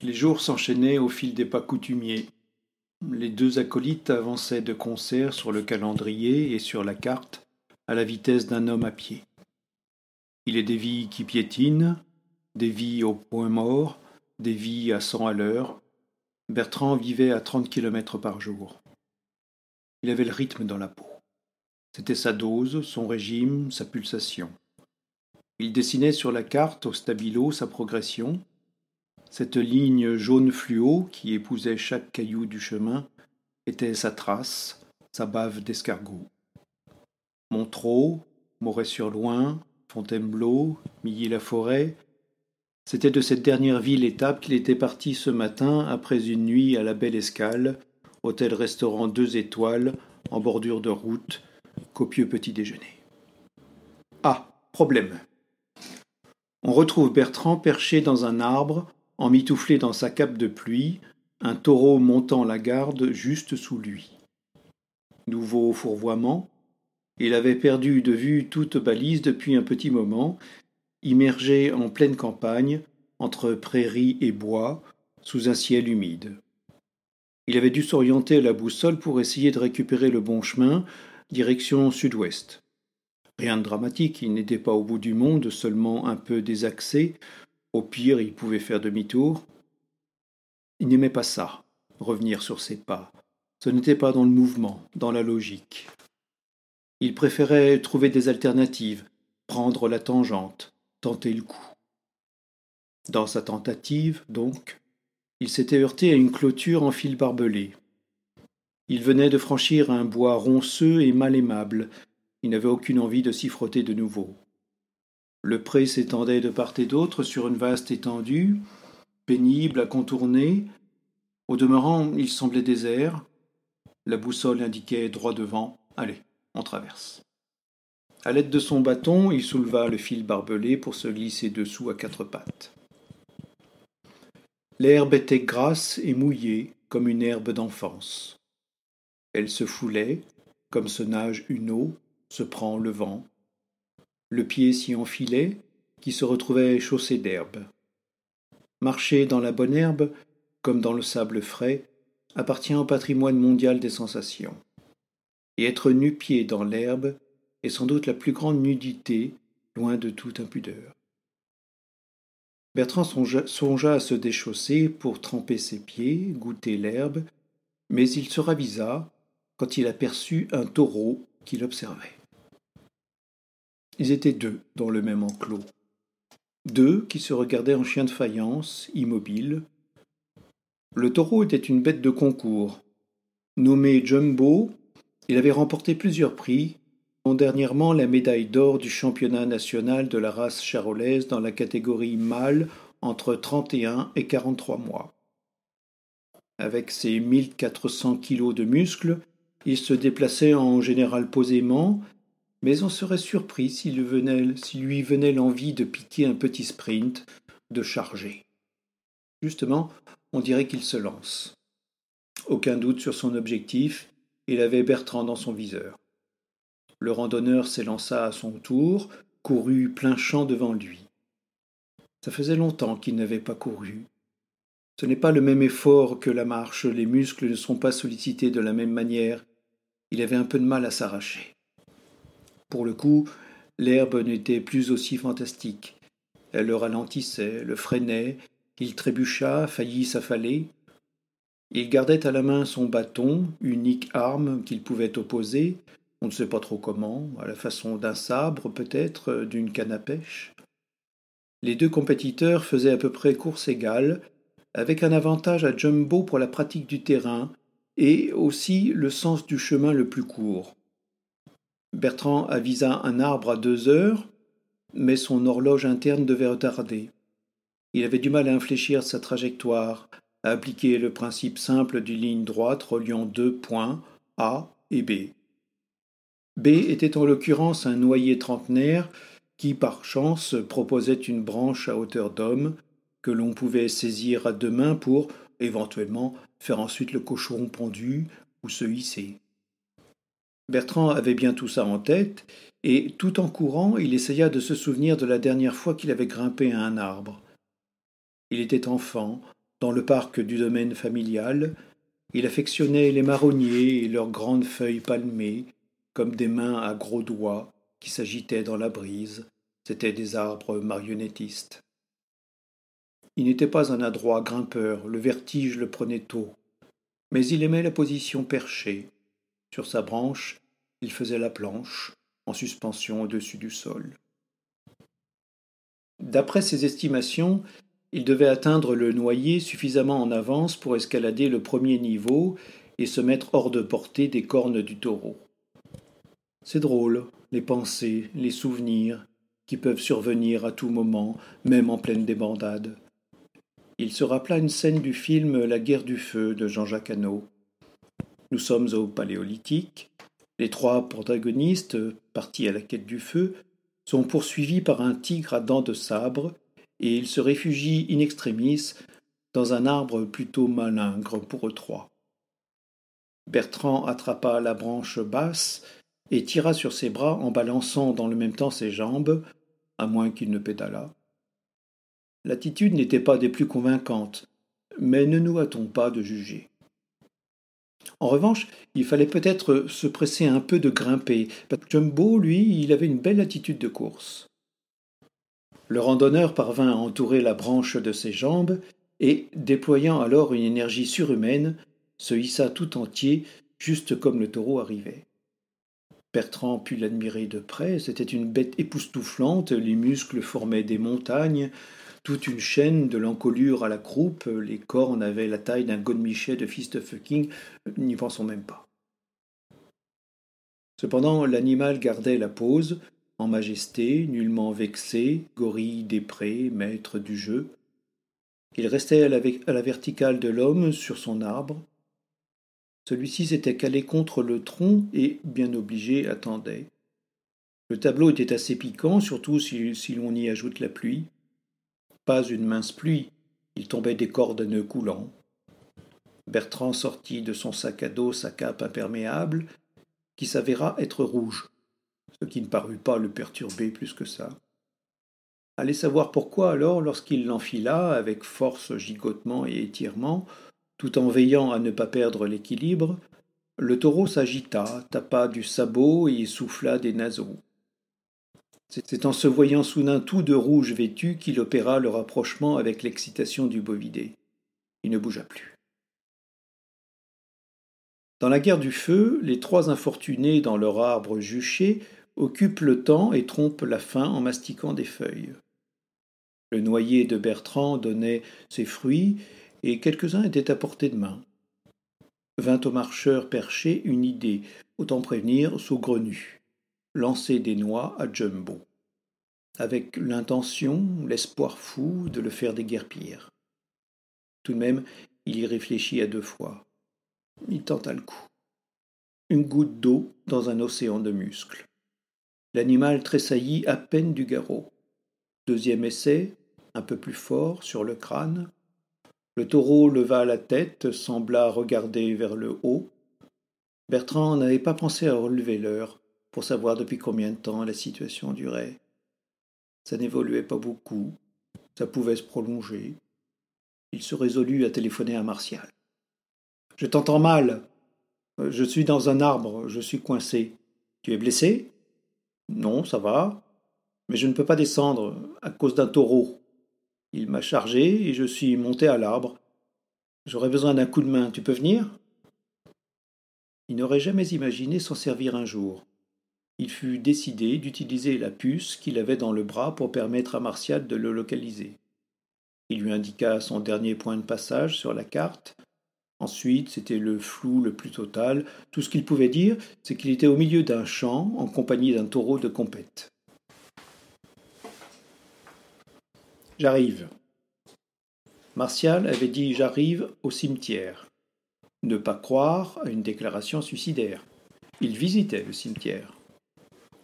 Les jours s'enchaînaient au fil des pas coutumiers. Les deux acolytes avançaient de concert sur le calendrier et sur la carte à la vitesse d'un homme à pied. Il est des vies qui piétinent, des vies au point mort, des vies à cent à l'heure. Bertrand vivait à trente kilomètres par jour. Il avait le rythme dans la peau. C'était sa dose, son régime, sa pulsation. Il dessinait sur la carte au stabilo sa progression, cette ligne jaune fluo qui épousait chaque caillou du chemin était sa trace, sa bave d'escargot. Montreux, Moret-sur-Loing, Fontainebleau, Milly-la-Forêt, c'était de cette dernière ville étape qu'il était parti ce matin après une nuit à la Belle Escale, hôtel-restaurant deux étoiles, en bordure de route, copieux petit déjeuner. Ah, problème. On retrouve Bertrand perché dans un arbre, emmitouflé dans sa cape de pluie, un taureau montant la garde juste sous lui. Nouveau fourvoiement, il avait perdu de vue toute balise depuis un petit moment immergé en pleine campagne, entre prairies et bois, sous un ciel humide. Il avait dû s'orienter à la boussole pour essayer de récupérer le bon chemin, direction sud-ouest. Rien de dramatique, il n'était pas au bout du monde, seulement un peu désaxé. Au pire, il pouvait faire demi-tour. Il n'aimait pas ça, revenir sur ses pas. Ce n'était pas dans le mouvement, dans la logique. Il préférait trouver des alternatives, prendre la tangente, tenter le coup. Dans sa tentative, donc, il s'était heurté à une clôture en fil barbelé. Il venait de franchir un bois ronceux et mal aimable. Il n'avait aucune envie de s'y frotter de nouveau. Le pré s'étendait de part et d'autre sur une vaste étendue, pénible à contourner. Au demeurant, il semblait désert. La boussole indiquait droit devant. Allez, on traverse. À l'aide de son bâton, il souleva le fil barbelé pour se glisser dessous à quatre pattes. L'herbe était grasse et mouillée comme une herbe d'enfance. Elle se foulait, comme se nage une eau, se prend le vent. Le pied s'y enfilait, qui se retrouvait chaussé d'herbe. Marcher dans la bonne herbe, comme dans le sable frais, appartient au patrimoine mondial des sensations. Et être nu-pied dans l'herbe est sans doute la plus grande nudité, loin de toute impudeur. Bertrand songea, à se déchausser pour tremper ses pieds, goûter l'herbe, mais il se ravisa quand il aperçut un taureau qui l'observait. Ils étaient deux dans le même enclos. Deux qui se regardaient en chien de faïence, immobiles. Le taureau était une bête de concours. Nommé Jumbo, il avait remporté plusieurs prix, dernièrement la médaille d'or du championnat national de la race charolaise dans la catégorie mâle entre 31 et 43 mois. Avec ses 1400 kilos de muscles, il se déplaçait en général posément, mais on serait surpris s'il lui venait l'envie de piquer un petit sprint, de charger. Justement, on dirait qu'il se lance. Aucun doute sur son objectif, il avait Bertrand dans son viseur. Le randonneur s'élança à son tour, courut plein champ devant lui. Ça faisait longtemps qu'il n'avait pas couru. Ce n'est pas le même effort que la marche, les muscles ne sont pas sollicités de la même manière. Il avait un peu de mal à s'arracher. Pour le coup, l'herbe n'était plus aussi fantastique. Elle le ralentissait, le freinait, il trébucha, faillit s'affaler. Il gardait à la main son bâton, unique arme qu'il pouvait opposer, on ne sait pas trop comment, à la façon d'un sabre peut-être, d'une canne à pêche. Les deux compétiteurs faisaient à peu près course égale, avec un avantage à Jumbo pour la pratique du terrain et aussi le sens du chemin le plus court. Bertrand avisa un arbre à deux heures, mais son horloge interne devait retarder. Il avait du mal à infléchir sa trajectoire, à appliquer le principe simple d'une ligne droite reliant deux points A et B. B était en l'occurrence un noyer trentenaire qui, par chance, proposait une branche à hauteur d'homme que l'on pouvait saisir à deux mains pour, éventuellement, faire ensuite le cochon pendu ou se hisser. Bertrand avait bien tout ça en tête, et tout en courant, il essaya de se souvenir de la dernière fois qu'il avait grimpé à un arbre. Il était enfant, Dans le parc du domaine familial, il affectionnait les marronniers et leurs grandes feuilles palmées, comme des mains à gros doigts qui s'agitaient dans la brise. C'étaient des arbres marionnettistes. Il n'était pas un adroit grimpeur, le vertige le prenait tôt, mais il aimait la position perchée. Sur sa branche, il faisait la planche, en suspension au-dessus du sol. D'après ses estimations, il devait atteindre le noyer suffisamment en avance pour escalader le premier niveau et se mettre hors de portée des cornes du taureau. C'est drôle, les pensées, les souvenirs, qui peuvent survenir à tout moment, même en pleine débandade. Il se rappela une scène du film La guerre du feu de Jean-Jacques Hano. Nous sommes au Paléolithique. Les trois protagonistes, partis à la quête du feu, sont poursuivis par un tigre à dents de sabre, et ils se réfugient in extremis dans un arbre plutôt malingre pour eux trois. Bertrand attrapa la branche basse et tira sur ses bras en balançant dans le même temps ses jambes, à moins qu'il ne pédalât. L'attitude n'était pas des plus convaincantes, mais ne nous hâtons pas de juger. En revanche, il fallait peut-être se presser un peu de grimper. Jumbo, lui, il avait une belle attitude de course. Le randonneur parvint à entourer la branche de ses jambes et, déployant alors une énergie surhumaine, se hissa tout entier, juste comme le taureau arrivait. Bertrand put l'admirer de près, c'était une bête époustouflante, les muscles formaient des montagnes, toute une chaîne de l'encolure à la croupe, les cornes avaient la taille d'un godemichet de fist fucking, n'y pensons même pas. Cependant, l'animal gardait la pose, en majesté, nullement vexé, gorille des prés, maître du jeu. Il restait à la, verticale de l'homme sur son arbre. Celui-ci s'était calé contre le tronc et, bien obligé, attendait. Le tableau était assez piquant, surtout si l'on y ajoute la pluie. Pas une mince pluie, il tombait des cordes à nœuds coulants. Bertrand sortit de son sac à dos sa cape imperméable, qui s'avéra être rouge, ce qui ne parut pas le perturber plus que ça. Allez savoir pourquoi alors, lorsqu'il l'enfila, avec force, gigotement et étirement, tout en veillant à ne pas perdre l'équilibre, le taureau s'agita, tapa du sabot et souffla des naseaux. C'est en se voyant soudain tout de rouge vêtu qu'il opéra le rapprochement avec l'excitation du bovidé. Il ne bougea plus. Dans la guerre du feu, les trois infortunés dans leur arbre juché occupent le temps et trompent la faim en mastiquant des feuilles. Le noyer de Bertrand donnait ses fruits, et quelques-uns étaient à portée de main. Vint au marcheur perché une idée, autant prévenir saugrenu lancer des noix à Jumbo, avec l'intention, l'espoir fou de le faire déguerpir. Tout de même, il y réfléchit à deux fois. Il tenta le coup. Une goutte d'eau dans un océan de muscles. L'animal tressaillit à peine du garrot. Deuxième essai, un peu plus fort, sur le crâne. Le taureau leva la tête, sembla regarder vers le haut. Bertrand n'avait pas pensé à relever l'heure pour savoir depuis combien de temps la situation durait. Ça n'évoluait pas beaucoup, ça pouvait se prolonger. Il se résolut à téléphoner à Martial. Je t'entends mal. Je suis dans un arbre, je suis coincé. Tu es blessé? Non, ça va. Mais je ne peux pas descendre à cause d'un taureau. Il m'a chargé et je suis monté à l'arbre. J'aurais besoin d'un coup de main. Tu peux venir Il n'aurait jamais imaginé s'en servir un jour il fut décidé d'utiliser la puce qu'il avait dans le bras pour permettre à Martial de le localiser. Il lui indiqua son dernier point de passage sur la carte. Ensuite, c'était le flou le plus total. Tout ce qu'il pouvait dire, c'est qu'il était au milieu d'un champ en compagnie d'un taureau de compète. J'arrive. Martial avait dit J'arrive au cimetière. Ne pas croire à une déclaration suicidaire. Il visitait le cimetière.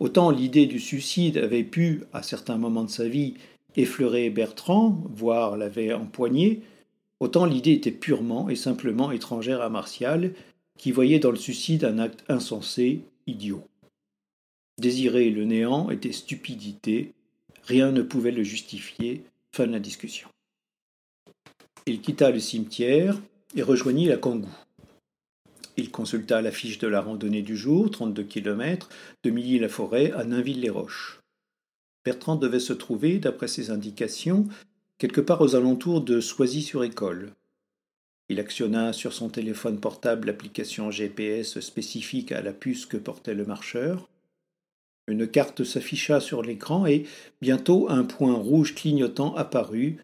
Autant l'idée du suicide avait pu, à certains moments de sa vie, effleurer Bertrand, voire l'avait empoigné, autant l'idée était purement et simplement étrangère à Martial, qui voyait dans le suicide un acte insensé, idiot. Désirer le néant était stupidité, rien ne pouvait le justifier. Fin de la discussion. Il quitta le cimetière et rejoignit la Kangou. Il consulta la fiche de la randonnée du jour, 32 km, de Milly-la-Forêt à Nainville-les-Roches. Bertrand devait se trouver, d'après ses indications, quelque part aux alentours de Soisy-sur-École. Il actionna sur son téléphone portable l'application GPS spécifique à la puce que portait le marcheur. Une carte s'afficha sur l'écran et bientôt un point rouge clignotant apparut,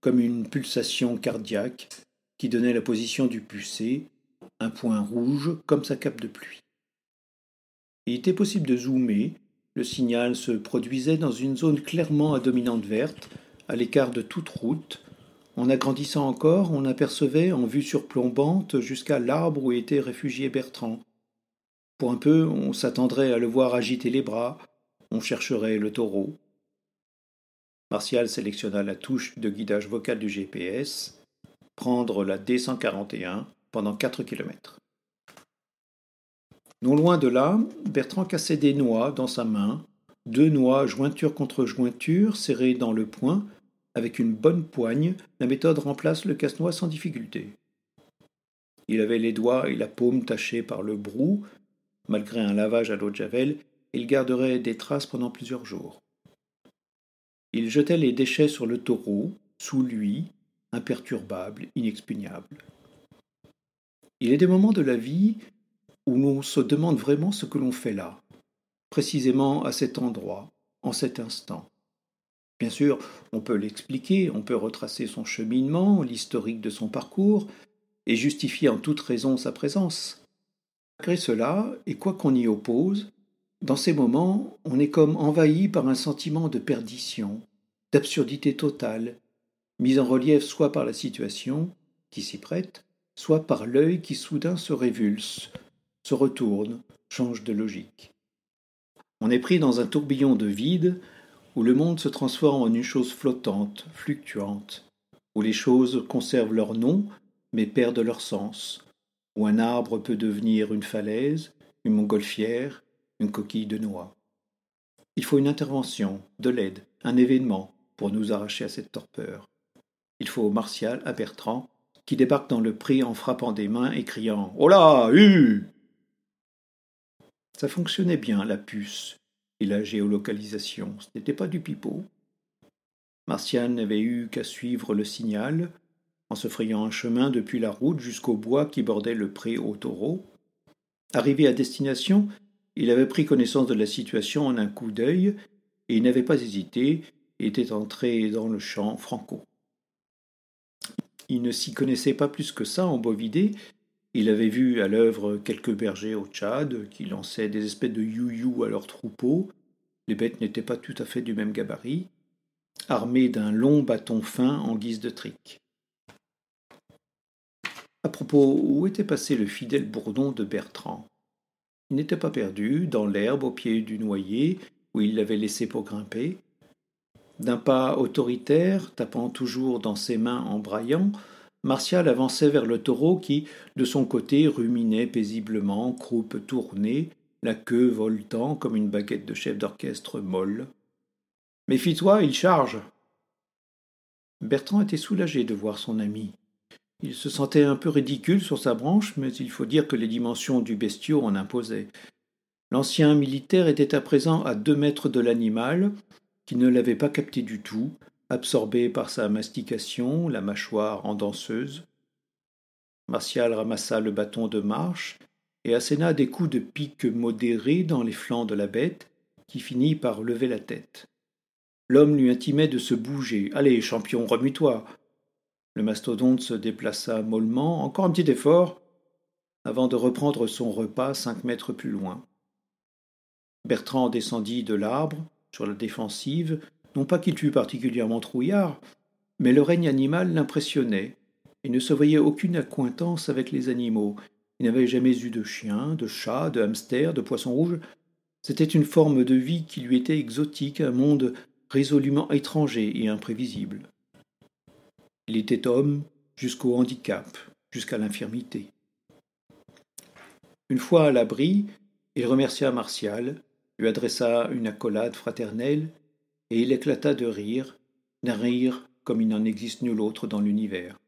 comme une pulsation cardiaque, qui donnait la position du pucé, un point rouge comme sa cape de pluie. Il était possible de zoomer, le signal se produisait dans une zone clairement à dominante verte, à l'écart de toute route. En agrandissant encore, on apercevait, en vue surplombante, jusqu'à l'arbre où était réfugié Bertrand. Pour un peu, on s'attendrait à le voir agiter les bras, on chercherait le taureau. Martial sélectionna la touche de guidage vocal du GPS, prendre la D141 pendant quatre kilomètres. Non loin de là, Bertrand cassait des noix dans sa main, deux noix jointure contre jointure serrées dans le poing, avec une bonne poigne, la méthode remplace le casse-noix sans difficulté. Il avait les doigts et la paume tachés par le brou, malgré un lavage à l'eau de javel, il garderait des traces pendant plusieurs jours. Il jetait les déchets sur le taureau, sous lui, imperturbable, inexpugnable. Il est des moments de la vie où l'on se demande vraiment ce que l'on fait là, précisément à cet endroit, en cet instant. Bien sûr, on peut l'expliquer, on peut retracer son cheminement, l'historique de son parcours, et justifier en toute raison sa présence. Malgré cela, et quoi qu'on y oppose, dans ces moments, on est comme envahi par un sentiment de perdition, d'absurdité totale, mis en relief soit par la situation, qui s'y prête, soit par l'œil qui soudain se révulse, se retourne, change de logique. On est pris dans un tourbillon de vide où le monde se transforme en une chose flottante, fluctuante, où les choses conservent leur nom mais perdent leur sens, où un arbre peut devenir une falaise, une montgolfière, une coquille de noix. Il faut une intervention, de l'aide, un événement pour nous arracher à cette torpeur. Il faut Martial à Bertrand, qui débarque dans le pré en frappant des mains et criant Oh là, hu ça fonctionnait bien, la puce et la géolocalisation. Ce n'était pas du pipeau. Martial n'avait eu qu'à suivre le signal, en se frayant un chemin depuis la route jusqu'au bois qui bordait le pré au taureau. Arrivé à destination, il avait pris connaissance de la situation en un coup d'œil, et n'avait pas hésité, était entré dans le champ franco. Il ne s'y connaissait pas plus que ça en bovidé, il avait vu à l'œuvre quelques bergers au Tchad qui lançaient des espèces de you-you à leurs troupeaux. Les bêtes n'étaient pas tout à fait du même gabarit, armées d'un long bâton fin en guise de trique. À propos, où était passé le fidèle bourdon de Bertrand? Il n'était pas perdu, dans l'herbe au pied du noyer, où il l'avait laissé pour grimper. D'un pas autoritaire, tapant toujours dans ses mains en braillant, Martial avançait vers le taureau qui, de son côté, ruminait paisiblement, croupe tournée, la queue voltant comme une baguette de chef d'orchestre molle. Méfie-toi, il charge. Bertrand était soulagé de voir son ami. Il se sentait un peu ridicule sur sa branche, mais il faut dire que les dimensions du bestiau en imposaient. L'ancien militaire était à présent à deux mètres de l'animal, qui ne l'avait pas capté du tout, absorbé par sa mastication, la mâchoire en danseuse. Martial ramassa le bâton de marche et asséna des coups de pique modérés dans les flancs de la bête, qui finit par lever la tête. L'homme lui intimait de se bouger. Allez, champion, remue-toi. Le mastodonte se déplaça mollement, encore un petit effort, avant de reprendre son repas cinq mètres plus loin. Bertrand descendit de l'arbre, sur la défensive, non pas qu'il fût particulièrement trouillard, mais le règne animal l'impressionnait. Il ne se voyait aucune accointance avec les animaux. Il n'avait jamais eu de chien, de chat, de hamster, de poisson rouge. C'était une forme de vie qui lui était exotique, un monde résolument étranger et imprévisible. Il était homme jusqu'au handicap, jusqu'à l'infirmité. Une fois à l'abri, il remercia Martial, lui adressa une accolade fraternelle et il éclata de rire, d'un rire comme il n'en existe nul autre dans l'univers.